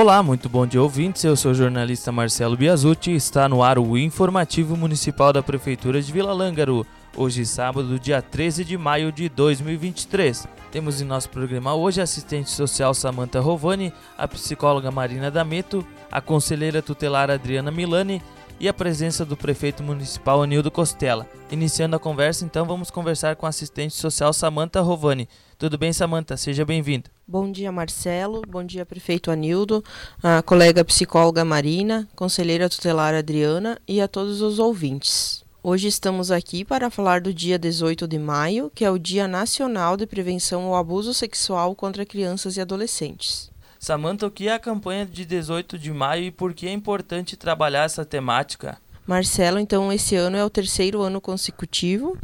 Olá, muito bom dia ouvintes. Eu sou o jornalista Marcelo Biasucci e está no ar o informativo municipal da Prefeitura de Vila Lângaro. Hoje, sábado, dia 13 de maio de 2023. Temos em nosso programa hoje a assistente social Samantha Rovani, a psicóloga Marina Dameto, a conselheira tutelar Adriana Milani e a presença do prefeito municipal Anildo Costela. Iniciando a conversa, então vamos conversar com a assistente social Samantha Rovani. Tudo bem, Samantha? Seja bem-vinda. Bom dia, Marcelo. Bom dia, prefeito Anildo, a colega psicóloga Marina, conselheira tutelar Adriana e a todos os ouvintes. Hoje estamos aqui para falar do dia 18 de maio, que é o Dia Nacional de Prevenção ao Abuso Sexual contra Crianças e Adolescentes. Samantha, o que é a campanha de 18 de maio e por que é importante trabalhar essa temática? Marcelo, então, esse ano é o terceiro ano consecutivo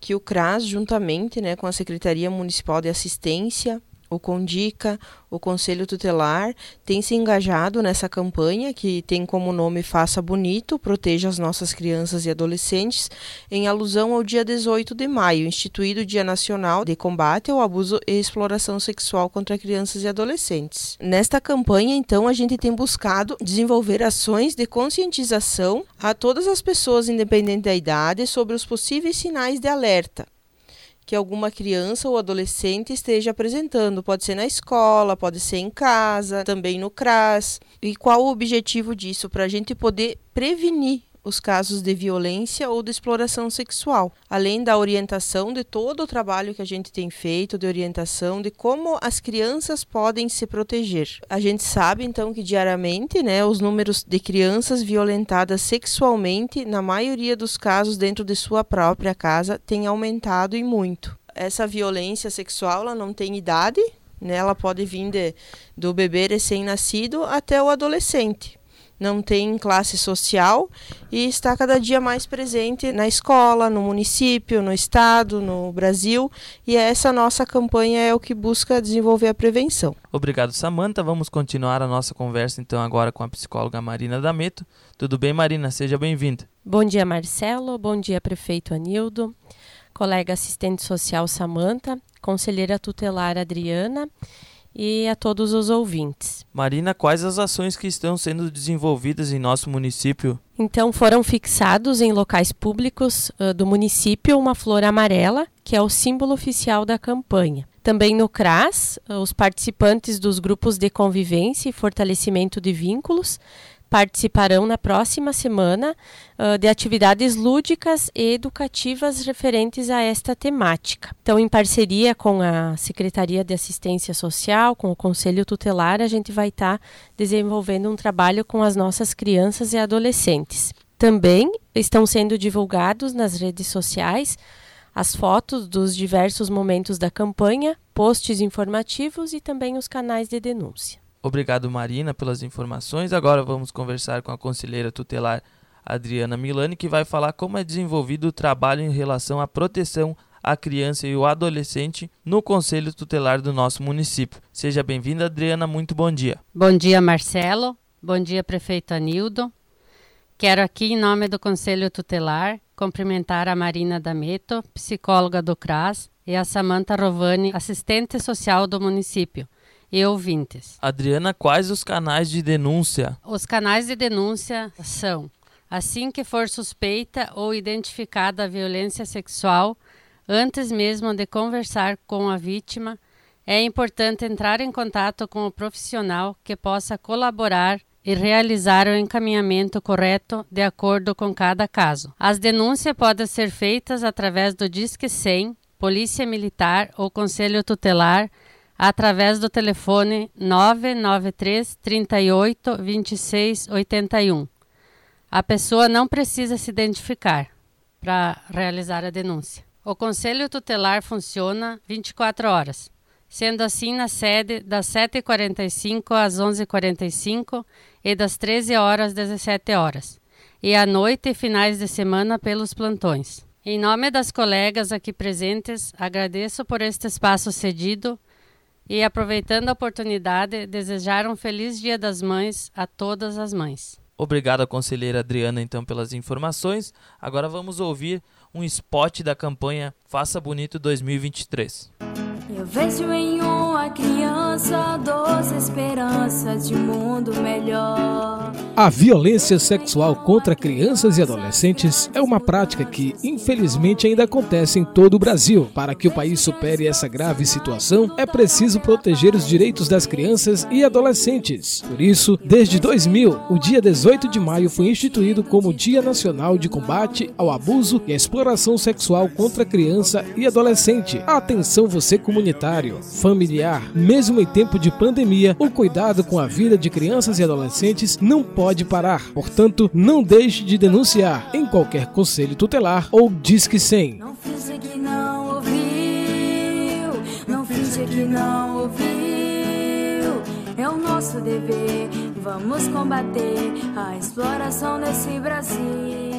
que o CRAS, juntamente né, com a Secretaria Municipal de Assistência, o Condica, o Conselho Tutelar, tem se engajado nessa campanha que tem como nome Faça Bonito, Proteja as Nossas Crianças e Adolescentes, em alusão ao dia 18 de maio, instituído Dia Nacional de Combate ao Abuso e Exploração Sexual contra Crianças e Adolescentes. Nesta campanha, então, a gente tem buscado desenvolver ações de conscientização a todas as pessoas, independente da idade, sobre os possíveis sinais de alerta que alguma criança ou adolescente esteja apresentando. Pode ser na escola, pode ser em casa, também no CRAS. E qual o objetivo disso? Para a gente poder prevenir os casos de violência ou de exploração sexual, além da orientação de todo o trabalho que a gente tem feito, de orientação de como as crianças podem se proteger. A gente sabe então que diariamente, né, os números de crianças violentadas sexualmente, na maioria dos casos dentro de sua própria casa, tem aumentado e muito. Essa violência sexual ela não tem idade, né? Ela pode vir de, do bebê recém-nascido até o adolescente não tem classe social e está cada dia mais presente na escola, no município, no estado, no Brasil. E essa nossa campanha é o que busca desenvolver a prevenção. Obrigado, Samanta. Vamos continuar a nossa conversa então agora com a psicóloga Marina Dameto. Tudo bem, Marina? Seja bem-vinda. Bom dia, Marcelo. Bom dia, prefeito Anildo. Colega assistente social Samanta, conselheira tutelar Adriana e a todos os ouvintes. Marina, quais as ações que estão sendo desenvolvidas em nosso município? Então, foram fixados em locais públicos uh, do município uma flor amarela, que é o símbolo oficial da campanha. Também no CRAS, os participantes dos grupos de convivência e fortalecimento de vínculos participarão na próxima semana uh, de atividades lúdicas e educativas referentes a esta temática. Então, em parceria com a Secretaria de Assistência Social, com o Conselho Tutelar, a gente vai estar tá desenvolvendo um trabalho com as nossas crianças e adolescentes. Também estão sendo divulgados nas redes sociais as fotos dos diversos momentos da campanha, posts informativos e também os canais de denúncia. Obrigado, Marina, pelas informações. Agora vamos conversar com a conselheira tutelar Adriana Milani, que vai falar como é desenvolvido o trabalho em relação à proteção à criança e ao adolescente no Conselho Tutelar do nosso município. Seja bem-vinda, Adriana. Muito bom dia. Bom dia, Marcelo. Bom dia, prefeito Anildo. Quero aqui, em nome do Conselho Tutelar, cumprimentar a Marina Dameto, psicóloga do CRAS, e a Samanta Rovani, assistente social do município e ouvintes. Adriana, quais os canais de denúncia? Os canais de denúncia são: assim que for suspeita ou identificada a violência sexual, antes mesmo de conversar com a vítima, é importante entrar em contato com o profissional que possa colaborar e realizar o encaminhamento correto de acordo com cada caso. As denúncias podem ser feitas através do Disque 100, Polícia Militar ou Conselho Tutelar através do telefone 993 38 26 81. A pessoa não precisa se identificar para realizar a denúncia. O Conselho Tutelar funciona 24 horas, sendo assim na sede das 7h45 às 11h45 e das 13 horas às 17 horas, e à noite e finais de semana pelos plantões. Em nome das colegas aqui presentes, agradeço por este espaço cedido e, aproveitando a oportunidade, desejar um feliz Dia das Mães a todas as mães. Obrigado, conselheira Adriana, então, pelas informações. Agora vamos ouvir um spot da campanha Faça Bonito 2023. Eu vejo em uma criança doce esperança de um mundo melhor. A violência sexual contra crianças e adolescentes é uma prática que, infelizmente, ainda acontece em todo o Brasil. Para que o país supere essa grave situação, é preciso proteger os direitos das crianças e adolescentes. Por isso, desde 2000, o dia 18 de maio foi instituído como Dia Nacional de Combate ao Abuso e à Exploração Sexual contra Criança e Adolescente. Atenção você comunitário, familiar, mesmo em tempo de pandemia, o cuidado com a vida de crianças e adolescentes não pode pode parar. Portanto, não deixe de denunciar em qualquer conselho tutelar ou disque 100. Não finge que não ouviu, não finge que não ouviu. É o nosso dever, vamos combater a exploração desse Brasil.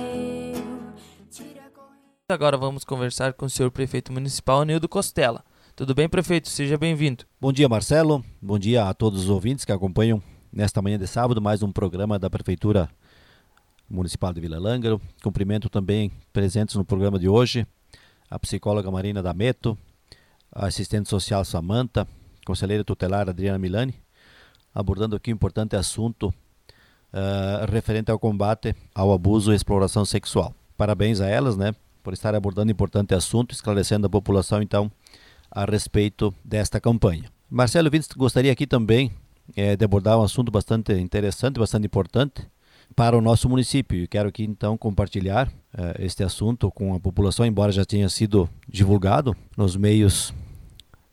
Agora vamos conversar com o senhor prefeito municipal Nildo Costela. Tudo bem, prefeito? Seja bem-vindo. Bom dia, Marcelo. Bom dia a todos os ouvintes que acompanham nesta manhã de sábado, mais um programa da Prefeitura Municipal de Vila Lângaro. Cumprimento também presentes no programa de hoje a psicóloga Marina Dameto, a assistente social Samanta, conselheira tutelar Adriana Milani, abordando aqui um importante assunto uh, referente ao combate ao abuso e exploração sexual. Parabéns a elas, né, por estar abordando importante assunto, esclarecendo a população, então, a respeito desta campanha. Marcelo Vintes gostaria aqui também é, de abordar um assunto bastante interessante, bastante importante para o nosso município. E quero aqui então compartilhar é, este assunto com a população, embora já tenha sido divulgado nos meios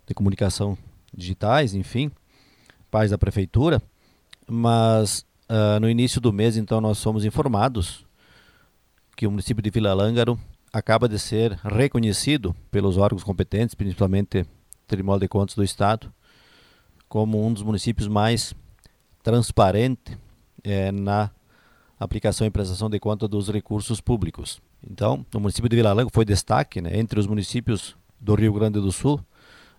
de comunicação digitais, enfim, pais da prefeitura, mas uh, no início do mês então nós somos informados que o município de Vila Lângaro acaba de ser reconhecido pelos órgãos competentes, principalmente Tribunal de Contas do Estado, como um dos municípios mais transparentes é, na aplicação e prestação de conta dos recursos públicos. Então, o município de Vila Lango foi destaque né, entre os municípios do Rio Grande do Sul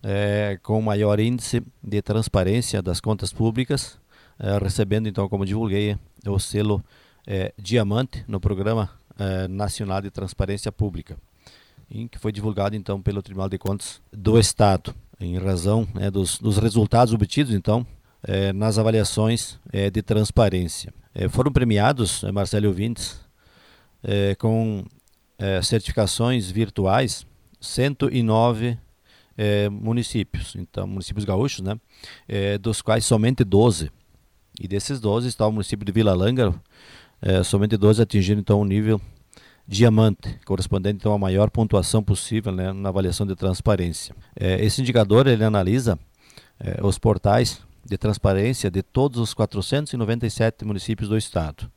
é, com maior índice de transparência das contas públicas, é, recebendo então, como divulguei, o selo é, Diamante no Programa é, Nacional de Transparência Pública, em que foi divulgado então pelo Tribunal de Contas do Estado em razão né, dos, dos, resultados obtidos, então, é, nas avaliações é, de transparência. É, foram premiados, é, Marcelo Ouvintes, é, com é, certificações virtuais 109 municípios, então, municípios gaúchos, né, dos quais somente 12. E desses 12 está o município de Vila Lângaro, somente 12 atingiram então o nível diamante, correspondente então à maior pontuação possível né, na avaliação de transparência. É, esse indicador ele analisa é, os portais de transparência de todos os 497 municípios do estado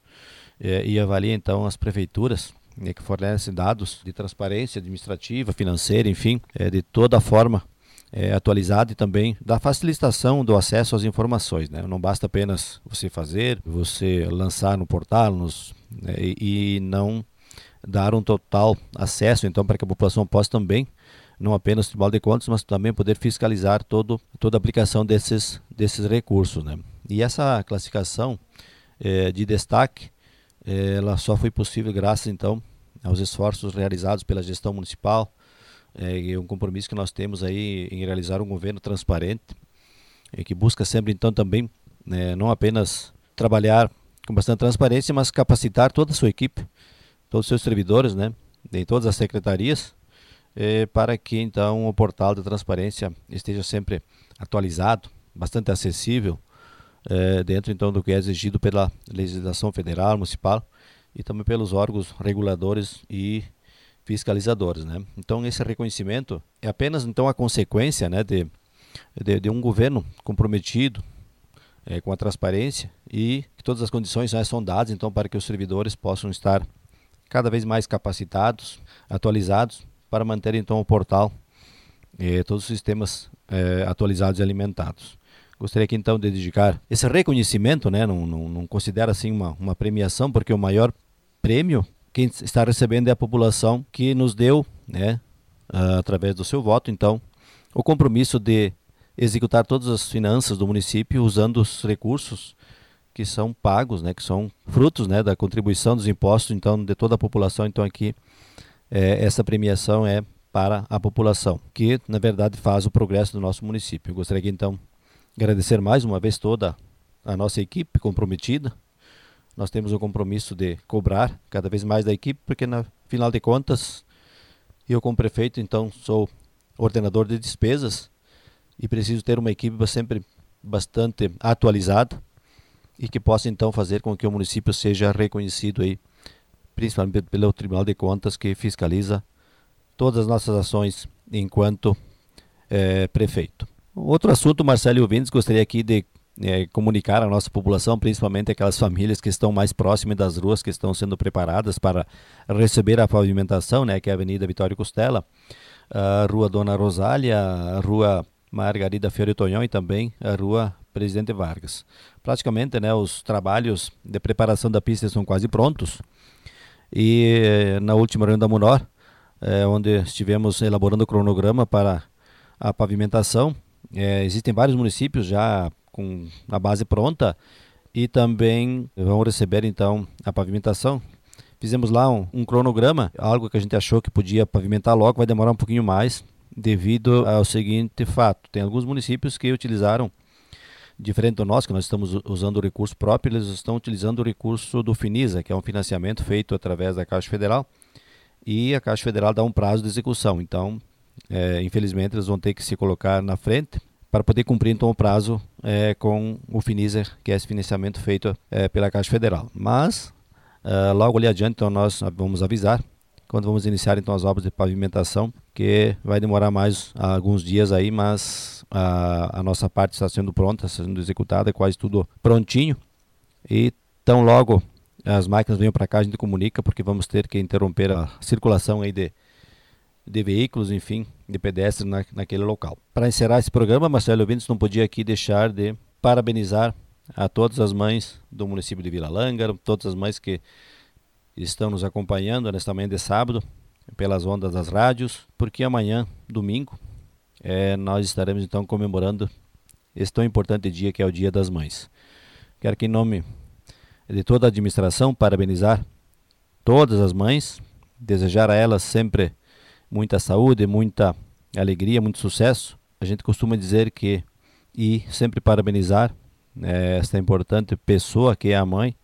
é, e avalia então as prefeituras né, que fornecem dados de transparência administrativa, financeira, enfim, é, de toda forma é, atualizada e também da facilitação do acesso às informações. Né? Não basta apenas você fazer, você lançar no portal nos, né, e, e não dar um total acesso, então, para que a população possa também, não apenas o Tribunal de Contas, mas também poder fiscalizar todo, toda a aplicação desses, desses recursos. Né? E essa classificação eh, de destaque, eh, ela só foi possível graças, então, aos esforços realizados pela gestão municipal, é, um compromisso que nós temos aí em realizar um governo transparente, que busca sempre, então, também, né, não apenas trabalhar com bastante transparência, mas capacitar toda a sua equipe todos os seus servidores, né, em todas as secretarias, eh, para que então o portal de transparência esteja sempre atualizado, bastante acessível, eh, dentro então do que é exigido pela legislação federal, municipal e também pelos órgãos reguladores e fiscalizadores, né? Então esse reconhecimento é apenas então a consequência, né, de, de, de um governo comprometido é, com a transparência e que todas as condições já são dadas então para que os servidores possam estar cada vez mais capacitados, atualizados, para manter então o portal e todos os sistemas eh, atualizados e alimentados. Gostaria aqui então de dedicar esse reconhecimento, né, não, não, não considero assim uma, uma premiação, porque o maior prêmio quem está recebendo é a população que nos deu, né, através do seu voto, então, o compromisso de executar todas as finanças do município usando os recursos que são pagos, né, que são frutos né, da contribuição dos impostos então de toda a população. Então aqui é, essa premiação é para a população, que na verdade faz o progresso do nosso município. Eu gostaria aqui então agradecer mais uma vez toda a nossa equipe comprometida. Nós temos o compromisso de cobrar cada vez mais da equipe, porque na final de contas eu como prefeito então sou ordenador de despesas e preciso ter uma equipe sempre bastante atualizada e que possa então fazer com que o município seja reconhecido aí, principalmente pelo Tribunal de Contas que fiscaliza todas as nossas ações enquanto é, prefeito. Outro assunto, Marcelo e ouvintes, gostaria aqui de é, comunicar à nossa população, principalmente aquelas famílias que estão mais próximas das ruas que estão sendo preparadas para receber a pavimentação, né, que é a Avenida Vitória Costela, a Rua Dona Rosália, a Rua Margarida Fiore Tonhão e também a Rua Presidente Vargas. Praticamente, né, os trabalhos de preparação da pista estão quase prontos. E na última reunião da Munor, é, onde estivemos elaborando o cronograma para a pavimentação, é, existem vários municípios já com a base pronta e também vão receber então a pavimentação. Fizemos lá um, um cronograma, algo que a gente achou que podia pavimentar logo, vai demorar um pouquinho mais, devido ao seguinte fato: tem alguns municípios que utilizaram diferente do nosso, que nós estamos usando o recurso próprio, eles estão utilizando o recurso do Finisa, que é um financiamento feito através da Caixa Federal, e a Caixa Federal dá um prazo de execução. Então, é, infelizmente, eles vão ter que se colocar na frente para poder cumprir então o prazo é, com o Finisa, que é esse financiamento feito é, pela Caixa Federal. Mas, é, logo ali adiante, então, nós vamos avisar quando vamos iniciar então as obras de pavimentação, que vai demorar mais alguns dias aí, mas a, a nossa parte está sendo pronta, está sendo executada, quase tudo prontinho. E tão logo as máquinas venham para cá, a gente comunica, porque vamos ter que interromper a circulação aí de, de veículos, enfim, de pedestres na, naquele local. Para encerrar esse programa, Marcelo Vintes não podia aqui deixar de parabenizar a todas as mães do município de Vila Lângaro, todas as mães que estão nos acompanhando nesta manhã de sábado pelas ondas das rádios, porque amanhã, domingo, é, nós estaremos então comemorando esse tão importante dia que é o Dia das Mães. Quero que em nome de toda a administração parabenizar todas as mães, desejar a elas sempre muita saúde, muita alegria, muito sucesso. A gente costuma dizer que e sempre parabenizar é, esta importante pessoa que é a mãe,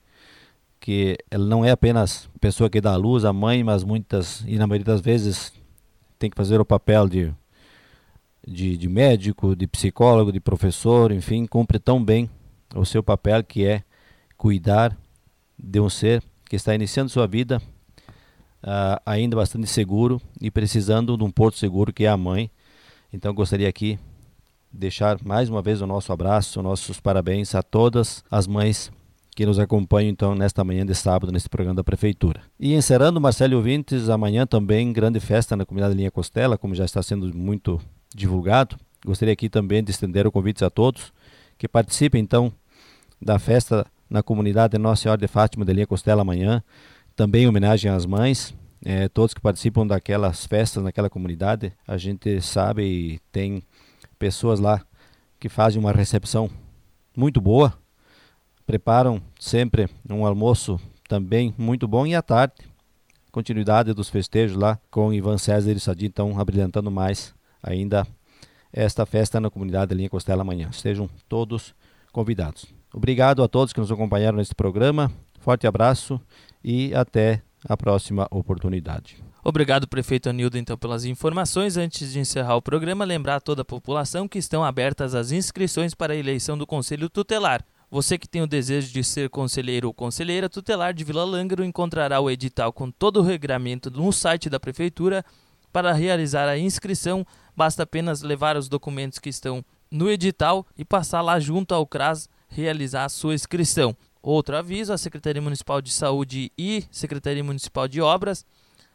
que ela não é apenas pessoa que dá a luz, a mãe, mas muitas, e na maioria das vezes, tem que fazer o papel de, de, de médico, de psicólogo, de professor, enfim, cumpre tão bem o seu papel que é cuidar de um ser que está iniciando sua vida uh, ainda bastante seguro e precisando de um porto seguro que é a mãe. Então gostaria aqui deixar mais uma vez o nosso abraço, nossos parabéns a todas as mães que nos acompanham então nesta manhã de sábado nesse programa da prefeitura. E encerrando, Marcelo Ouvintes, amanhã também grande festa na comunidade Linha Costela, como já está sendo muito divulgado. Gostaria aqui também de estender o convite a todos que participem então da festa na comunidade Nossa Senhora de Fátima de Linha Costela amanhã. Também em homenagem às mães, é, todos que participam daquelas festas naquela comunidade. A gente sabe e tem pessoas lá que fazem uma recepção muito boa preparam sempre um almoço também muito bom e à tarde continuidade dos festejos lá com Ivan César e Sadi, então abrilhantando mais ainda esta festa na comunidade Linha Costela amanhã. Estejam todos convidados. Obrigado a todos que nos acompanharam neste programa. Forte abraço e até a próxima oportunidade. Obrigado, prefeito Anildo, então, pelas informações. Antes de encerrar o programa, lembrar a toda a população que estão abertas as inscrições para a eleição do Conselho Tutelar. Você que tem o desejo de ser conselheiro ou conselheira tutelar de Vila Lângaro encontrará o edital com todo o regramento no site da prefeitura. Para realizar a inscrição, basta apenas levar os documentos que estão no edital e passar lá junto ao CRAS realizar a sua inscrição. Outro aviso: a Secretaria Municipal de Saúde e Secretaria Municipal de Obras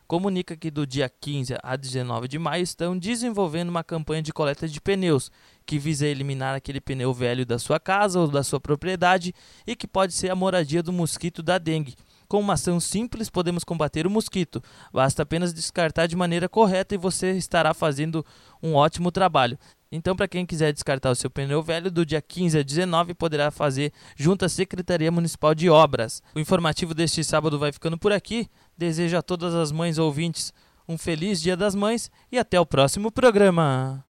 comunica que do dia 15 a 19 de maio estão desenvolvendo uma campanha de coleta de pneus que visa eliminar aquele pneu velho da sua casa ou da sua propriedade e que pode ser a moradia do mosquito da dengue. Com uma ação simples podemos combater o mosquito. Basta apenas descartar de maneira correta e você estará fazendo um ótimo trabalho. Então, para quem quiser descartar o seu pneu velho, do dia 15 a 19 poderá fazer junto à Secretaria Municipal de Obras. O informativo deste sábado vai ficando por aqui. Desejo a todas as mães ouvintes um feliz Dia das Mães e até o próximo programa.